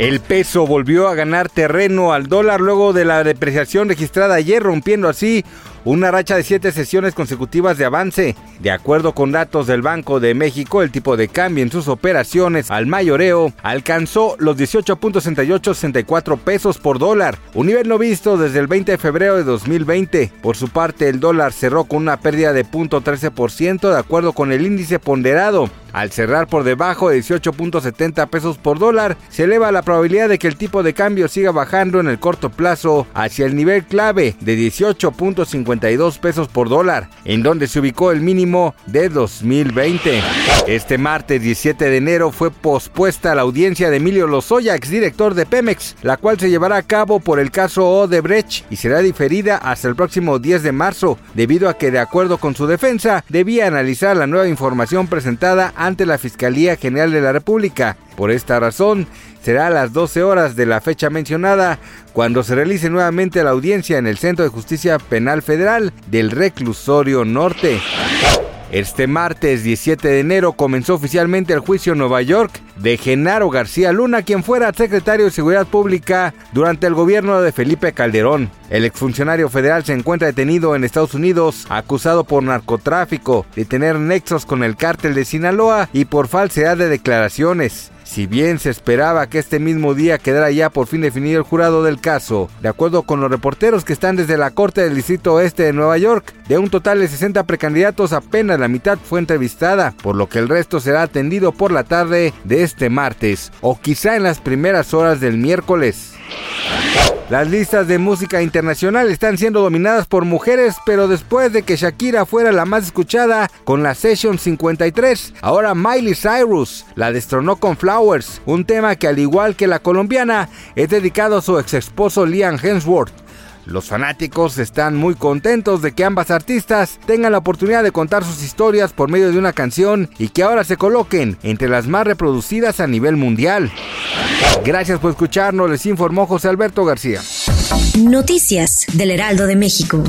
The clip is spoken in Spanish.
El peso volvió a ganar terreno al dólar luego de la depreciación registrada ayer, rompiendo así una racha de siete sesiones consecutivas de avance. De acuerdo con datos del Banco de México, el tipo de cambio en sus operaciones al mayoreo alcanzó los 18.6864 pesos por dólar, un nivel no visto desde el 20 de febrero de 2020. Por su parte, el dólar cerró con una pérdida de 0.13% de acuerdo con el índice ponderado. Al cerrar por debajo de 18.70 pesos por dólar, se eleva la probabilidad de que el tipo de cambio siga bajando en el corto plazo hacia el nivel clave de 18.52 pesos por dólar, en donde se ubicó el mínimo de 2020. Este martes 17 de enero fue pospuesta la audiencia de Emilio Lozoya, exdirector de Pemex, la cual se llevará a cabo por el caso Odebrecht y será diferida hasta el próximo 10 de marzo, debido a que de acuerdo con su defensa debía analizar la nueva información presentada ante la Fiscalía General de la República. Por esta razón, será a las 12 horas de la fecha mencionada cuando se realice nuevamente la audiencia en el Centro de Justicia Penal Federal del Reclusorio Norte. Este martes 17 de enero comenzó oficialmente el juicio en Nueva York de Genaro García Luna, quien fuera secretario de Seguridad Pública durante el gobierno de Felipe Calderón. El exfuncionario federal se encuentra detenido en Estados Unidos, acusado por narcotráfico, de tener nexos con el cártel de Sinaloa y por falsedad de declaraciones. Si bien se esperaba que este mismo día quedara ya por fin definido el jurado del caso, de acuerdo con los reporteros que están desde la Corte del Distrito Oeste de Nueva York, de un total de 60 precandidatos apenas la mitad fue entrevistada, por lo que el resto será atendido por la tarde de este martes o quizá en las primeras horas del miércoles. Las listas de música internacional están siendo dominadas por mujeres, pero después de que Shakira fuera la más escuchada con la Session 53, ahora Miley Cyrus la destronó con Flowers, un tema que al igual que la colombiana es dedicado a su ex esposo Liam Hemsworth. Los fanáticos están muy contentos de que ambas artistas tengan la oportunidad de contar sus historias por medio de una canción y que ahora se coloquen entre las más reproducidas a nivel mundial. Gracias por escucharnos, les informó José Alberto García. Noticias del Heraldo de México.